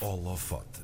Holofote.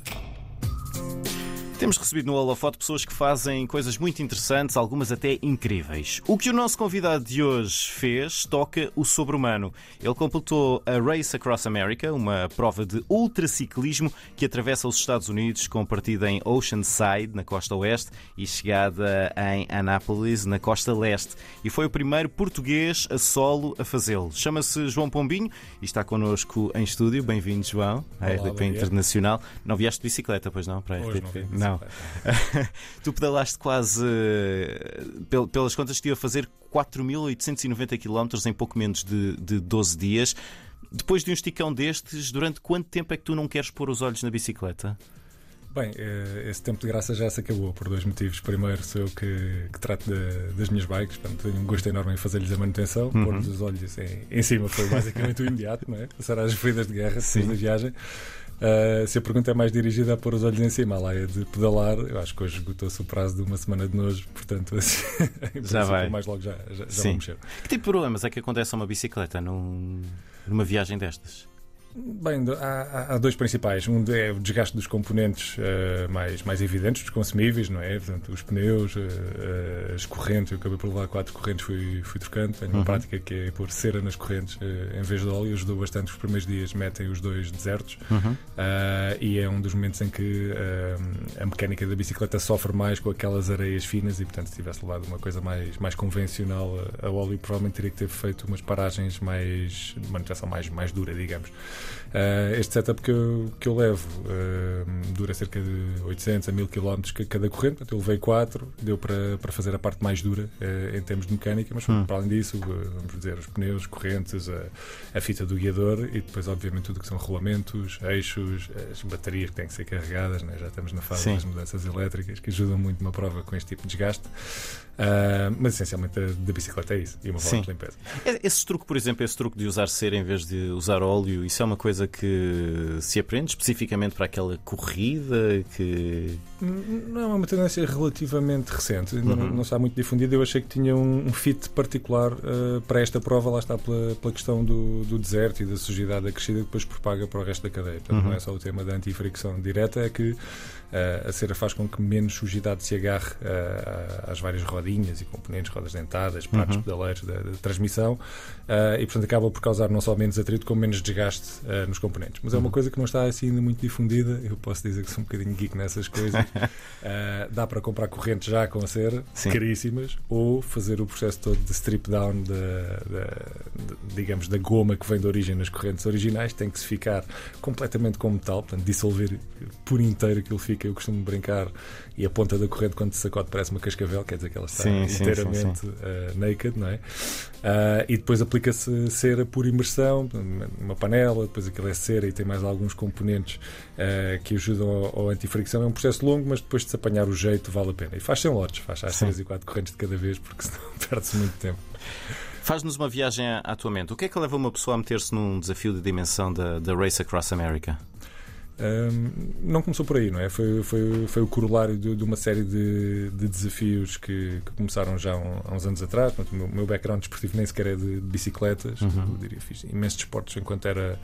Temos recebido no Holofote pessoas que fazem coisas muito interessantes, algumas até incríveis. O que o nosso convidado de hoje fez toca o sobre-humano. Ele completou a Race Across America, uma prova de ultraciclismo que atravessa os Estados Unidos com partida em Oceanside, na costa oeste, e chegada em Anápolis, na costa leste. E foi o primeiro português a solo a fazê-lo. Chama-se João Pombinho e está connosco em estúdio. Bem-vindo, João, à Olá, RDP. Internacional. Não vieste de bicicleta, pois não? Para a RDP? não não. tu pedalaste quase, eh, pel- pelas contas, estive a fazer 4.890 km em pouco menos de, de 12 dias. Depois de um esticão destes, durante quanto tempo é que tu não queres pôr os olhos na bicicleta? Bem, eh, esse tempo de graça já se acabou por dois motivos. Primeiro, sou eu que, que trato da- das minhas bikes, portanto, tenho um gosto enorme em fazer-lhes a manutenção. Uhum. Pôr-lhes os olhos em, em cima foi basicamente o imediato, não é? Passar às feridas de guerra depois da viagem. Ah, se a pergunta é mais dirigida a pôr os olhos em cima, lá é de pedalar. Eu acho que hoje esgotou-se o prazo de uma semana de nojo, portanto, assim, princípio, vai. mais logo já, já, já. Que tipo de problemas é que acontece a uma bicicleta num- numa viagem destas? Bem, há, há- dois principais. Um é o desgaste dos componentes eh, mais, mais evidentes, dos consumíveis, não é? Portanto, os pneus, eh, as correntes. Eu acabei por levar quatro correntes, fui, fui trocando. Tenho uma Uhum. prática que é pôr cera nas correntes eh, em vez de óleo. Ajudou bastante. Os primeiros dias metem os dois desertos. Uhum. E é um dos momentos em que a mecânica da bicicleta sofre mais com aquelas areias finas e, portanto, se tivesse levado uma coisa mais, mais convencional a, a óleo, provavelmente teria que ter feito umas paragens mais de manutenção mais, mais dura, digamos. Ah, este setup que eu, que eu levo ah, dura cerca de 800 a 1000 km ca- cada corrente, portanto, eu levei 4, deu para, para fazer a parte mais dura ah, em termos de mecânica, mas Hum. para além disso, vamos dizer, os pneus, correntes, a, a fita do guiador e depois, obviamente, tudo que são rolamentos, eixos, as baterias que têm que ser carregadas, né? já estamos na fase Sim. das mudanças elétricas que ajudam muito uma prova com este tipo de desgaste. Mas essencialmente a da bicicleta é isso, e uma volta de limpeza. É- Esse truque, por exemplo, esse truque de usar cera em vez de usar óleo, isso é uma coisa que se aprende especificamente para aquela corrida que. Não, é uma tendência relativamente recente, ainda não, Uhum. não está muito difundida. Eu achei que tinha um, um fit particular ah, para esta prova, lá está pela, pela questão do, do deserto e da sujidade acrescida que depois propaga para o resto da cadeia. Portanto, Uhum. não é só o tema da antifricção direta, é que ah, a cera faz com que menos sujidade se agarre ah, às várias rodinhas e componentes, rodas dentadas, pratos Uhum. pedaleiros da, da transmissão e, portanto, acaba por causar não só menos atrito, como menos desgaste ah, nos componentes. Mas é uma Uhum. coisa que não está assim ainda muito difundida. Eu posso dizer que sou um bocadinho geek nessas coisas. Ah, dá para comprar correntes já com a cera, Sim. caríssimas, ou fazer o processo todo de strip down da, da- de- digamos, da goma que vem de origem nas correntes originais, tem que se ficar completamente com metal, portanto, dissolver por inteiro aquilo fica, eu costumo brincar, e a ponta da corrente quando se sacode parece uma cascavel, quer dizer que ela está Sim, sim, inteiramente ah, naked, não é? Ah, e depois aplica-se cera por imersão, numa panela, depois aquilo é cera e tem mais alguns componentes ah, que ajudam ao, ao antifricção. É um processo longo, mas depois de se apanhar o jeito vale a pena. E faz sem lotes, faz às Sim. 3 e 4 correntes de cada vez, porque senão perde-se muito tempo. Faz-nos uma viagem atualmente. O que é que leva uma pessoa a meter-se num desafio de dimensão da, da Race Across America? Não começou por aí, não é? Foi, foi, foi o corolário de, de uma série de, de desafios que, que começaram já há uns anos atrás. Portanto, o meu, meu background desportivo nem sequer é de, de bicicletas. Uhum. Eu diria, fiz imensos desportos enquanto era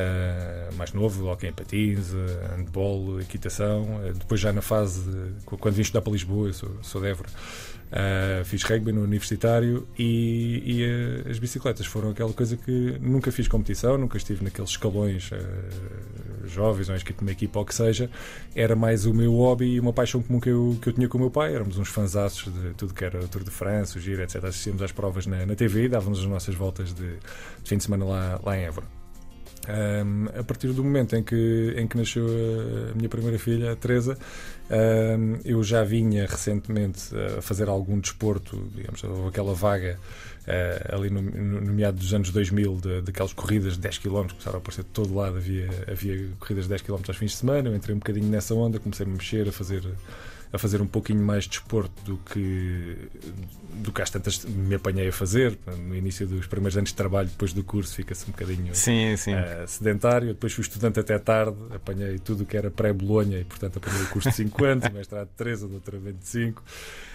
ah, mais novo, hockey em patins, ah, handball, equitação. Ah, depois já na fase, de- quando vim estudar para Lisboa, eu sou, sou de Évora, ah, fiz rugby no universitário e, e, as bicicletas foram aquela coisa que nunca fiz competição, nunca estive naqueles escalões jovens ou inscrito numa equipa ou que seja. Era mais o meu hobby e uma paixão comum que eu, que eu tinha com o meu pai. Éramos uns fanzaços de tudo que era o Tour de France, o Giro, etc. Assistíamos às provas na, na TV e dávamos as nossas voltas de, de fim de semana lá, lá em Évora. Um, a partir do momento em que, em que nasceu a, minha primeira filha, a Teresa, um, eu já vinha recentemente a fazer algum desporto, digamos, aquela vaga uh, ali no, no, meado dos anos 2000 de, daquelas corridas de 10 km, começaram a aparecer de todo lado, havia, havia corridas de 10 km aos fins de semana, eu entrei um bocadinho nessa onda, comecei a me mexer, a fazer a fazer um pouquinho mais de desporto do que do que às tantas me apanhei a fazer no início dos primeiros anos de trabalho depois do curso fica-se um bocadinho Sim, sim. eh, sedentário. Depois fui estudante até tarde, apanhei tudo o que era pré-Bolonha e, portanto, apanhei o curso de 5 anos, o mestrado de 3, o doutoramento de 5.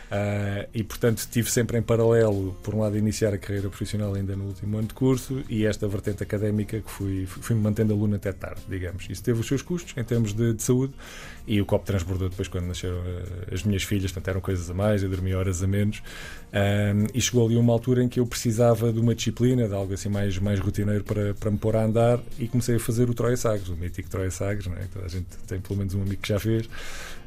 Uh, e portanto tive sempre em paralelo, por um lado, iniciar a carreira profissional ainda no último ano de curso e esta vertente académica que fui, fui me mantendo aluno até tarde, digamos. Isso teve os seus custos em termos de, de saúde e o copo transbordou depois quando nasceram uh, as minhas filhas, portanto eram coisas a mais, eu dormia horas a menos. Um, e chegou ali uma altura em que eu precisava de uma disciplina, de algo assim mais, mais rotineiro para, para me pôr a andar e comecei a fazer o Troia Sagres, o mítico Troia Sagres, não é? a gente tem pelo menos um amigo que já fez.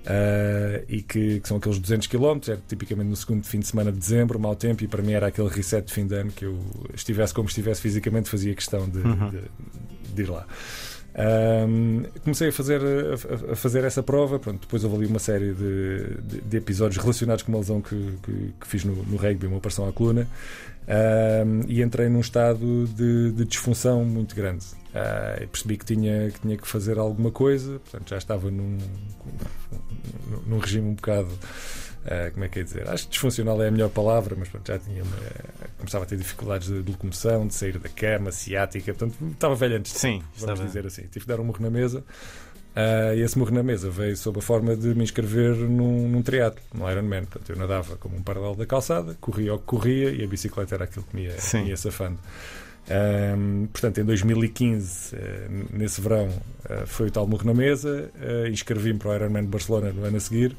Uh, e que, que, são aqueles 200 km, era tipicamente no segundo fim de semana de dezembro, mau tempo, e para mim era aquele reset de fim de ano que eu estivesse como estivesse fisicamente, fazia questão de, uhum. de, de ir lá. Um, comecei a fazer, a, a, fazer essa prova. Pronto, depois houve ali uma série de, de, de episódios relacionados com uma lesão que, que, que fiz no, no, rugby, uma operação à coluna, um, e entrei num estado de, de disfunção muito grande. Uh, percebi que tinha, que tinha que fazer alguma coisa, portanto já estava num, num regime um bocado Uh, como é que é dizer? Acho que disfuncional é a melhor palavra, mas pronto, já tinha começava a ter dificuldades de, de, locomoção, de sair da cama, ciática, portanto estava velho antes. Sim, vamos estava... dizer assim. Tive que dar um morro na mesa. Uh, e esse morro na mesa veio sob a forma de me inscrever num, num triatlo, no Ironman. Portanto, eu nadava como um paralelo da calçada, corria o que corria e a bicicleta era aquilo que me ia, me ia safando. Um, portanto, em 2015, uh, eh, nesse verão, uh, foi o tal morro na mesa, uh, inscrevi-me para o Ironman de Barcelona no ano a seguir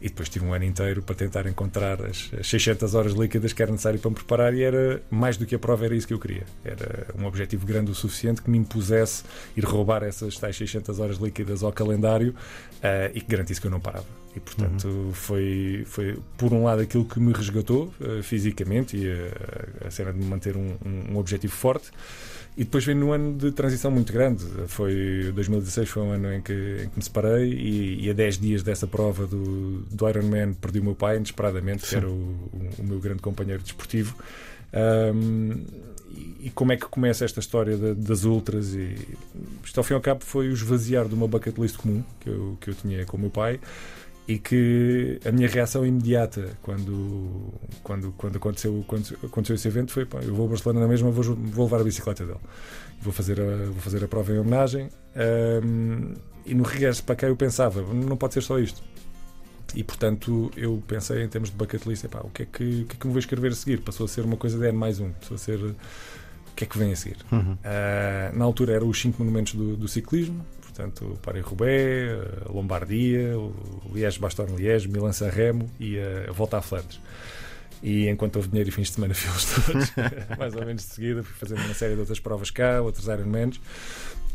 e depois tive um ano inteiro para tentar encontrar as, 600 horas líquidas que era necessário para me preparar e era mais do que a prova, era isso que eu queria. Era um objetivo grande o suficiente que me impusesse ir roubar essas tais 600 horas líquidas ao calendário uh, e que garantisse que eu não parava. E portanto uhum. foi, foi, por um lado, aquilo que me resgatou uh, fisicamente e a, a cena de me manter um, um, um objetivo forte. E depois vem num ano de transição muito grande. Foi 2016 foi um ano em que, em que me separei e, e, a 10 dias dessa prova do, do Ironman perdi o meu pai inesperadamente, Sim. que era o, o, o, meu grande companheiro desportivo. Um, e, e como é que começa esta história de, das ultras? E isto ao fim e ao cabo foi o esvaziar de uma bucket list comum que eu, que eu tinha com o meu pai e que a minha reação imediata quando, quando, quando, aconteceu, quando aconteceu esse evento foi: pá, eu vou a Barcelona na mesma, vou, vou levar a bicicleta dele, vou fazer a, vou fazer a prova em homenagem. Um, e no regresso para cá eu pensava: não pode ser só isto. E portanto eu pensei em termos de bucket list: epá, o, que é que, o que é que me vou escrever a seguir? Passou a ser uma coisa de N mais um, passou a ser o que é que vem a seguir. Uhum. Uh, na altura eram os cinco monumentos do, do ciclismo, portanto, Paris-Roubaix, Lombardia, Liège-Bastogne-Liège, Milan-San Remo e a Volta à Flandres. E enquanto houve dinheiro e fins de semana, fui-los todos, mais ou menos de seguida. Fui fazendo uma série de outras provas cá, outros Ironmans.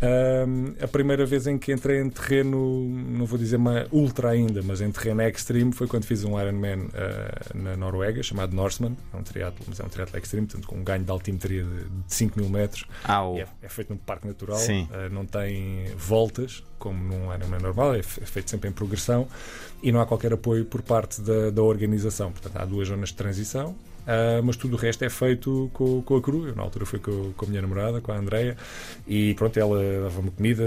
Um, a primeira vez em que entrei em terreno, não vou dizer uma ultra ainda, mas em terreno extreme, foi quando fiz um Ironman uh, na Noruega, chamado Norseman. É um triatlo, mas é um triatlo extreme, portanto, com um ganho de altimetria de, de 5 mil metros. É, é, feito num parque natural, uh, não tem voltas, como num Ironman normal, é, é feito sempre em progressão e não há qualquer apoio por parte da, da organização. Portanto, há duas zonas de transição Uh, mas tudo o resto é feito com, com a cru. Eu, na altura foi com, com a minha namorada, com a Andreia, e pronto, ela dava-me comida,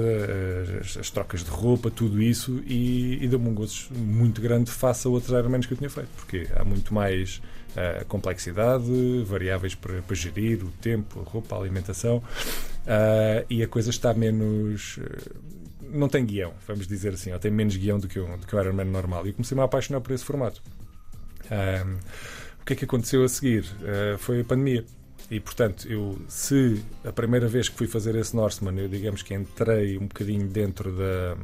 as, as, trocas de roupa, tudo isso, e, e deu-me um gosto muito grande face a outros Ironmans que eu tinha feito, porque há muito mais uh, complexidade, variáveis para, para, gerir, o tempo, a roupa, a alimentação, uh, e a coisa está menos não tem guião, vamos dizer assim, ou tem menos guião do que, do que um Ironman normal. E comecei-me a apaixonar por esse formato. Um, que é que aconteceu a seguir? Uh, foi a pandemia. E, portanto, eu, se a primeira vez que fui fazer esse Norseman, eu digamos que entrei um bocadinho dentro da,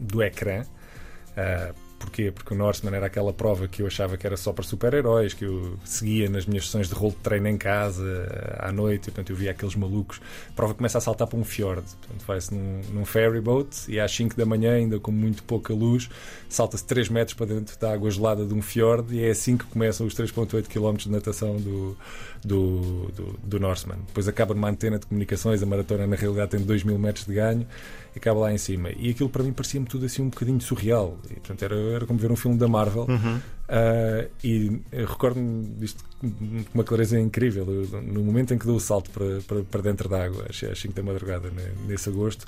do ecrã, uh, Porquê? Porque o Norseman era aquela prova que eu achava que era só para super-heróis, que eu seguia nas minhas sessões de rolo de treino em casa, à noite, e, portanto eu via aqueles malucos. A prova começa a saltar para um fjord, portanto vai-se num, num ferry boat e às 5 da manhã, ainda com muito pouca luz, salta-se 3 metros para dentro da água gelada de um fjord e é assim que começam os 3.8 km de natação do, do, do, do Norseman. Depois acaba numa antena de comunicações, a maratona na realidade tem 2 mil metros de ganho acaba lá em cima. E aquilo para mim parecia-me tudo assim um bocadinho surreal. E, portanto, era, era como ver um filme da Marvel. Uhum. Uh, e recordo-me disto com uma clareza incrível. Eu, no momento em que dou o salto para, para, para dentro da água, às 5 da madrugada, nesse agosto,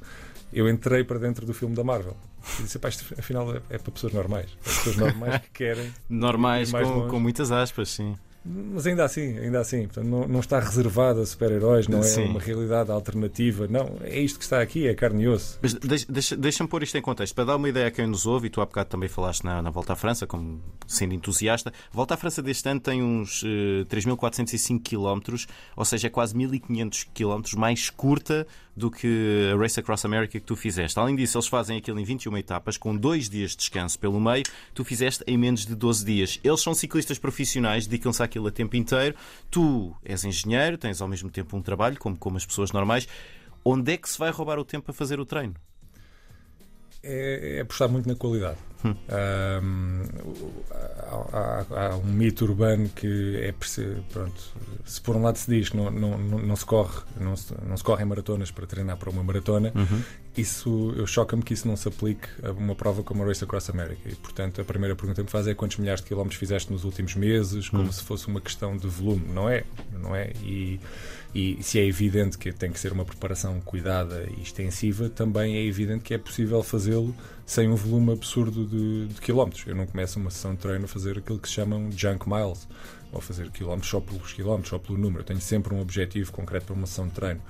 eu entrei para dentro do filme da Marvel. E disse, pá, isto afinal é, é para pessoas normais. É pessoas normais que querem. normais com, com muitas aspas, sim. Mas ainda assim, ainda assim, portanto, não, não está reservado a super-heróis, não é Sim. uma realidade alternativa, não, é isto que está aqui, é carne e osso. Mas deixa- deixa- deixa-me pôr isto em contexto. Para dar uma ideia a quem nos ouve, e tu há bocado também falaste na, na Volta à França, como sendo entusiasta, a Volta à França deste ano tem uns eh, 3.405 km, ou seja, é quase 1.500 km mais curta do que a Race Across America que tu fizeste. Além disso, eles fazem aquilo em 21 etapas, com dois dias de descanso pelo meio. Tu fizeste em menos de 12 dias. Eles são ciclistas profissionais, dedicam-se àquilo a tempo inteiro. Tu és engenheiro, tens ao mesmo tempo um trabalho, como, como as pessoas normais. Onde é que se vai roubar o tempo para fazer o treino? é, é apostar muito na qualidade. Hum. Ahm, há, há- há um mito urbano que é pronto, se por um lado se diz que não, não, não, se corre, não se, não se correm maratonas para treinar para uma maratona, isso eu choca-me que isso não se aplique a uma prova como a Race Across America. E portanto a primeira pergunta que me faz é quantos milhares de quilómetros fizeste nos últimos meses, como se fosse uma questão de volume. Não é, não é? E, e se é evidente que tem que ser uma preparação cuidada e extensiva, também é evidente que é possível fazê-lo sem um volume absurdo de, de quilómetros. Eu não começo uma sessão de treino a fazer aquilo que se chamam junk miles, ou fazer quilómetros só pelos quilómetros, só pelo número. Eu tenho sempre um objetivo concreto para uma sessão de treino.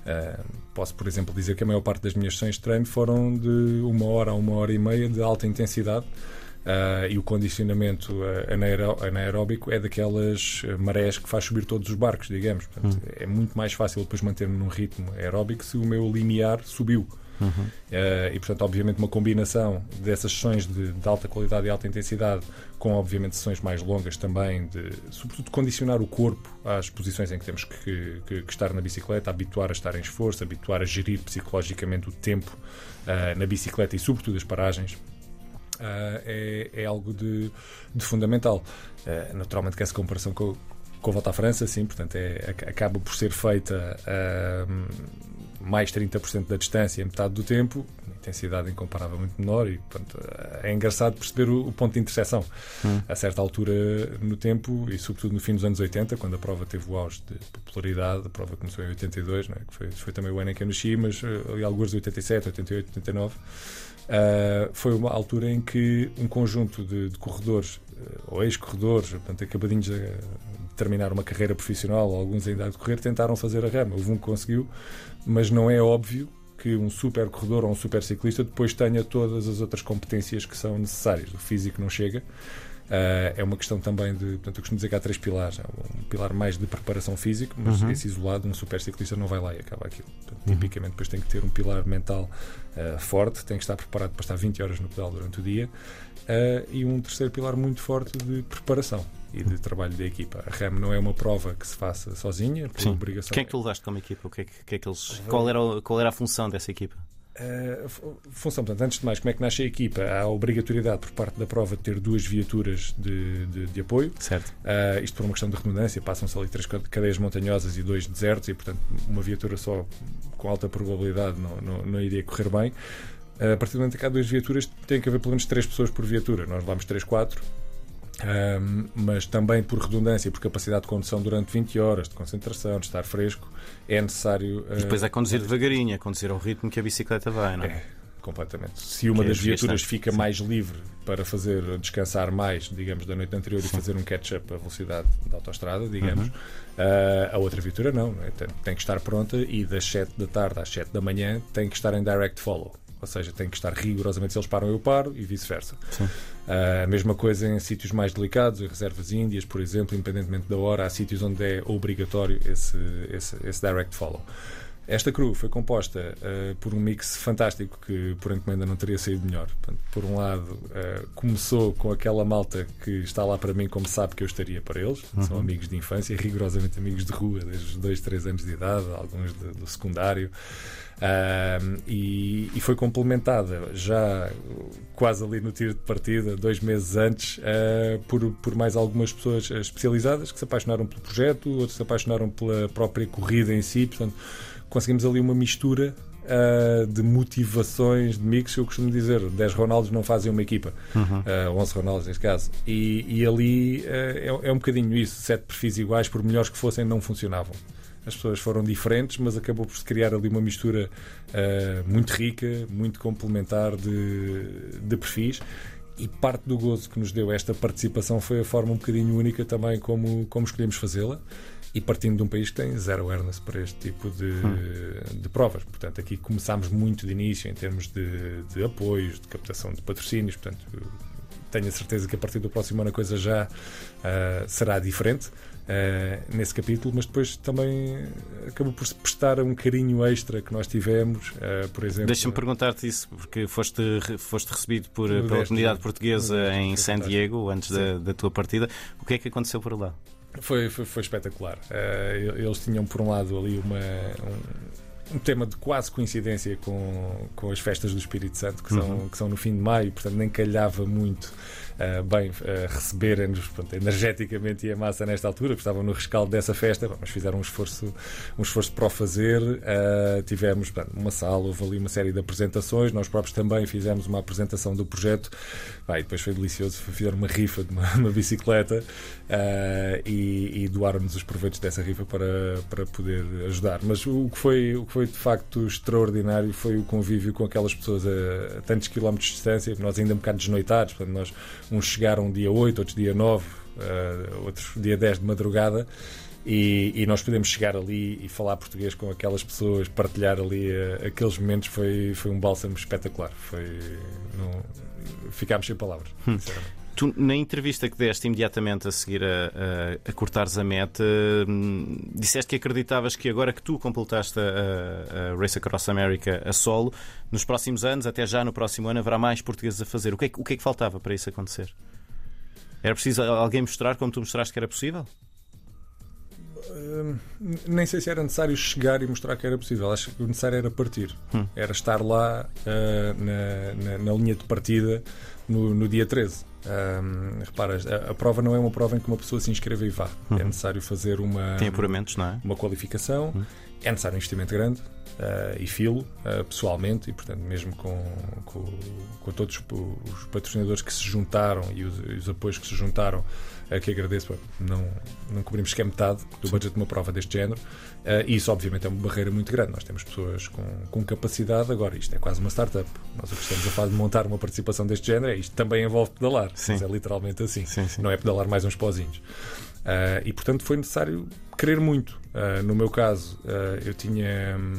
Uh, posso, por exemplo, dizer que a maior parte das minhas sessões de treino foram de uma hora a uma hora e meia de alta intensidade. Uh, e o condicionamento uh, anaeró- anaeróbico é daquelas marés que faz subir todos os barcos, digamos. Portanto, É muito mais fácil depois manter-me num ritmo aeróbico se o meu limiar subiu. Uh, e, portanto, obviamente, uma combinação dessas sessões de, de alta qualidade e alta intensidade, com, obviamente, sessões mais longas também, de, sobretudo, condicionar o corpo às posições em que temos que, que- que estar na bicicleta, habituar a estar em esforço, habituar a gerir psicologicamente o tempo uh, na bicicleta e, sobretudo, as paragens. Uh, é, é algo de, de fundamental. Uh, naturalmente que essa comparação com, com a volta à França, sim, portanto, é, ac- acaba por ser feita uh, mais 30% da distância em metade do tempo, intensidade incomparável muito menor e portanto, é engraçado perceber o, o ponto de interseção. A certa altura no tempo e sobretudo no fim dos anos 80, quando a prova teve o auge de popularidade, a prova começou em 82, não é? que foi, foi também o ano em que eu nasci, mas uh, ali alguns de 87, 88, 89, Uh, foi uma altura em que um conjunto de, de corredores, uh, ou ex-corredores, acabadinhos de terminar uma carreira profissional, alguns ainda a decorrer, tentaram fazer a rama. Houve um que conseguiu, mas não é óbvio que um super corredor ou um super ciclista depois tenha todas as outras competências que são necessárias. O físico não chega. Uh, é uma questão também de. Portanto, eu costumo dizer que há três pilares. Há um pilar mais de preparação física, mas esse isolado, um super ciclista não vai lá e acaba aquilo. Portanto, Tipicamente, depois tem que ter um pilar mental uh, forte, tem que estar preparado para estar 20 horas no pedal durante o dia, uh, e um terceiro pilar muito forte de preparação e de trabalho da equipa. A RAM não é uma prova que se faça sozinha, por Sim. obrigação. Quem é que tu levaste como equipa? O que é que, que é que eles... qual, era, o- qual era a função dessa equipa? Fu- função, portanto, antes de mais, como é que nasce a equipa? Há a obrigatoriedade por parte da prova de ter duas viaturas de, de- de apoio. Certo. Uh, isto por uma questão de redundância, passam-se ali três cade- cadeias montanhosas e dois desertos, e portanto, uma viatura só com alta probabilidade não, não, não iria correr bem. Uh, a partir do momento que há duas viaturas, tem que haver pelo menos três pessoas por viatura. Nós levamos três, quatro. Um, mas também por redundância e por capacidade de condução durante 20 horas de concentração, de estar fresco, é necessário. E depois uh, é conduzir devagarinho, é conduzir ao ritmo que a bicicleta vai, não é? é, completamente. Se uma Que é das viaturas desgastante, fica sim. mais livre para fazer descansar mais, digamos, da noite anterior e fazer um catch-up à velocidade da autostrada, digamos, Uhum. ah, a outra viatura não. não é? Tem, tem que estar pronta e das 7 da tarde às 7 da manhã tem que estar em direct follow. Ou seja, tem que estar rigorosamente, se eles param, eu paro e vice-versa. A mesma coisa em sítios mais delicados, em reservas índias, por exemplo, independentemente da hora, há sítios onde é obrigatório esse, esse, esse direct follow. Esta crew foi composta ah, por um mix fantástico que por encomenda não teria saído melhor. Portanto, por um lado, ah, começou com aquela malta que está lá para mim como sabe que eu estaria para eles. São amigos de infância, rigorosamente amigos de rua, desde os 2, 3 anos de idade, alguns de- do secundário. Ah, e, e foi complementada já quase ali no tiro de partida, dois meses antes, ah, por, por mais algumas pessoas especializadas que se apaixonaram pelo projeto, outros se apaixonaram pela própria corrida em si. Portanto, conseguimos ali uma mistura ah, de motivações, de mix. Eu costumo dizer: 10 Ronaldos não fazem uma equipa, Ah, 11 Ronaldos neste caso. E, e ali ah, é, é um bocadinho isso: sete perfis iguais, por melhores que fossem, não funcionavam. As pessoas foram diferentes, mas acabou por se criar ali uma mistura muito rica, muito complementar de, de perfis. e parte do gozo que nos deu esta participação foi a forma um bocadinho única também como, como escolhemos fazê-la e partindo de um país que tem zero awareness para este tipo de, hum. de provas. Portanto, aqui começámos muito de início em termos de, de apoios, de captação de patrocínios. Portanto, tenho a certeza que a partir do próximo ano a coisa já uh, será diferente. Uh, nesse capítulo, mas depois também acabou por se prestar um carinho extra que nós tivemos, uh, por exemplo. Deixa-me perguntar-te isso, porque foste, foste recebido por, pela comunidade portuguesa em San Diego antes da, da, tua partida. O que é que aconteceu por lá? Foi, foi, foi espetacular. Uh, eles tinham, por um lado, ali uma, um, um, tema de quase coincidência com, com as festas do Espírito Santo, que são, uhum. que são no fim de maio, portanto nem calhava muito uh, bem uh, receberem-nos energeticamente e a massa nesta altura, porque estavam no rescaldo dessa festa, mas fizeram um esforço, um esforço para o fazer. Uh, tivemos uma sala, houve ali uma série de apresentações, nós próprios também fizemos uma apresentação do projeto. Vai, depois foi delicioso, fizeram uma rifa de uma, uma bicicleta e, e doaram-nos os proveitos dessa rifa para, para poder ajudar. Mas o que, foi, o que foi de facto extraordinário foi o convívio com aquelas pessoas a, a tantos quilómetros de distância, nós ainda um bocado desnoitados, portanto, nós Uns chegaram dia 8, outros dia 9, uh, eh, outros dia 10 de madrugada. E, e, nós podemos chegar ali e falar português com aquelas pessoas, partilhar ali uh, aqueles momentos, foi, foi um bálsamo espetacular. Foi, não, ficámos sem palavras, hum. Tu, na entrevista que deste imediatamente a seguir a, a, a cortares a meta, hum, disseste que acreditavas que agora que tu completaste a, a, Race Across America a solo, nos próximos anos, até já no próximo ano, haverá mais portugueses a fazer. O que, é, o que é que faltava para isso acontecer? Era preciso alguém mostrar como tu mostraste que era possível? Uh, nem sei se era necessário chegar e mostrar que era possível. Acho que o necessário era partir. Hum. Era estar lá uh, na, na, na, linha de partida no, no dia 13. Um, repara, a, a, prova não é uma prova em que uma pessoa se inscreva e vá. É uhum. É necessário fazer uma. Tem apuramentos, não é? Uma qualificação, uhum. é necessário um investimento grande uh, e filo, uh, pessoalmente, e portanto, mesmo com, com, com, todos os patrocinadores que se juntaram e os, os apoios que se juntaram uh, que agradeço. Não, não cobrimos sequer metade do Sim. budget de uma prova deste género. Uh, e isso, obviamente, é uma barreira muito grande. Nós temos pessoas com, com capacidade. Agora, isto é quase uma startup. Nós o que estamos a fazer de montar uma participação deste género é isto também envolve pedalar. Sim. Mas é literalmente assim. Sim, sim. Não é pedalar mais uns pozinhos. Uh, e, portanto, foi necessário querer muito. Uh, no meu caso, eu tinha. Um,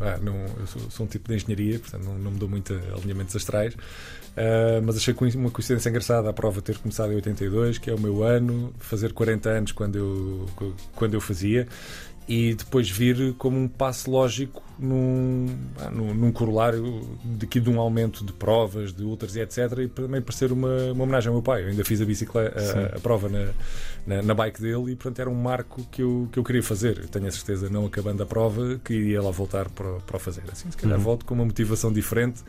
ah, não, eu sou, sou, um tipo de engenharia, portanto não, não me dou muito alinhamentos astrais, uh, mas achei uma coincidência engraçada a prova ter começado em 82, que é o meu ano, fazer 40 anos quando eu, quando eu fazia, e depois vir como um passo lógico num, num, num corolário daqui de um aumento de provas, de ultras e etc. E também parecer uma, uma homenagem ao meu pai. Eu ainda fiz a bicicleta, a, a, prova na, na, na, bike dele e portanto era um marco que eu, que eu queria fazer. Eu tenho a certeza, não acabando a prova, que iria lá voltar para, para o fazer. Assim, se calhar uhum. volto com uma motivação diferente,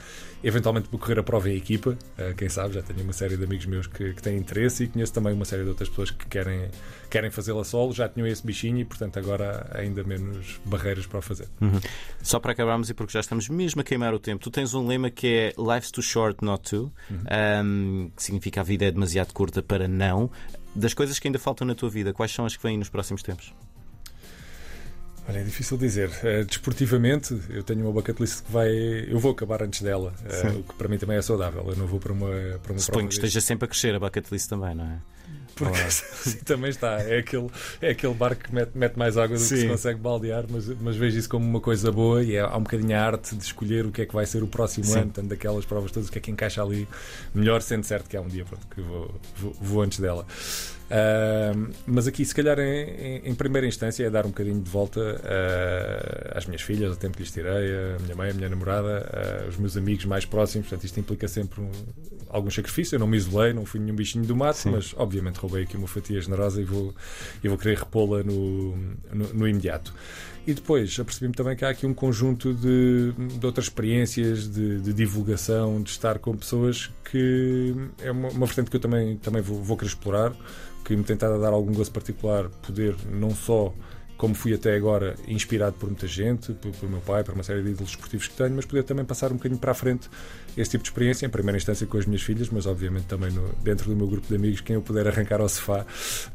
eventualmente para correr a prova em equipa. Uh, quem sabe, já tenho uma série de amigos meus que, que têm interesse e conheço também uma série de outras pessoas que querem, querem fazê-la solo. Já tinham esse bichinho e portanto agora ainda menos barreiras para o fazer. Uhum. Só para acabarmos e porque já estamos mesmo a queimar o tempo, tu tens um lema que é Life's too short not to, uhum. um, que significa a vida é demasiado curta para não. Das coisas que ainda faltam na tua vida, quais são as que vêm nos próximos tempos? Olha, é difícil dizer. Uh, desportivamente, eu tenho uma bucket list que vai. Eu vou acabar antes dela, uh, o que para mim também é saudável. Eu não vou para uma, para uma Suponho que esteja sempre a crescer a bucket list também, não é? Porque assim, também está. É aquele, é aquele barco que mete, mete mais água do Sim. que se consegue baldear, mas, mas vejo isso como uma coisa boa e é, há um bocadinho a arte de escolher o que é que vai ser o próximo Sim. ano, tanto daquelas provas todas, o que é que encaixa ali melhor, sendo certo que há um dia pronto, que vou, vou, vou antes dela. Uh, mas aqui, se calhar, em, em, primeira instância, é dar um bocadinho de volta uh, às minhas filhas, ao tempo que lhes tirei, a minha mãe, a minha namorada, uh, os meus amigos mais próximos. Portanto, isto implica sempre um, algum sacrifício. Eu não me isolei, não fui nenhum bichinho do mato, Sim. mas obviamente roubei aqui uma fatia generosa e vou, e vou querer repô-la no, no, no imediato. E depois apercebi-me também que há aqui um conjunto de, de outras experiências de, de, divulgação, de estar com pessoas que é uma, uma vertente que eu também, também vou, vou querer explorar que me tem a dar algum gosto particular poder não só como fui até agora, inspirado por muita gente, por, por meu pai, por uma série de ídolos esportivos que tenho, mas poder também passar um bocadinho para a frente esse tipo de experiência, em primeira instância com as minhas filhas, mas obviamente também no, dentro do meu grupo de amigos, quem eu puder arrancar ao sofá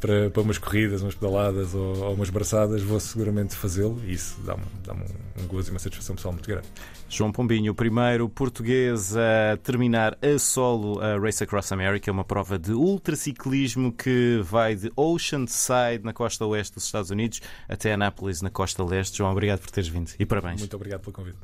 para, para umas corridas, umas pedaladas ou, ou umas braçadas, vou seguramente fazê-lo e isso dá-me dá um, um gozo e uma satisfação pessoal muito grande. João Pombinho, o primeiro português a terminar a solo a Race Across America, uma prova de ultraciclismo que vai de Oceanside, na costa oeste dos Estados Unidos, até Anápolis, na costa leste. João, obrigado por teres vindo e parabéns. Muito obrigado pelo convite.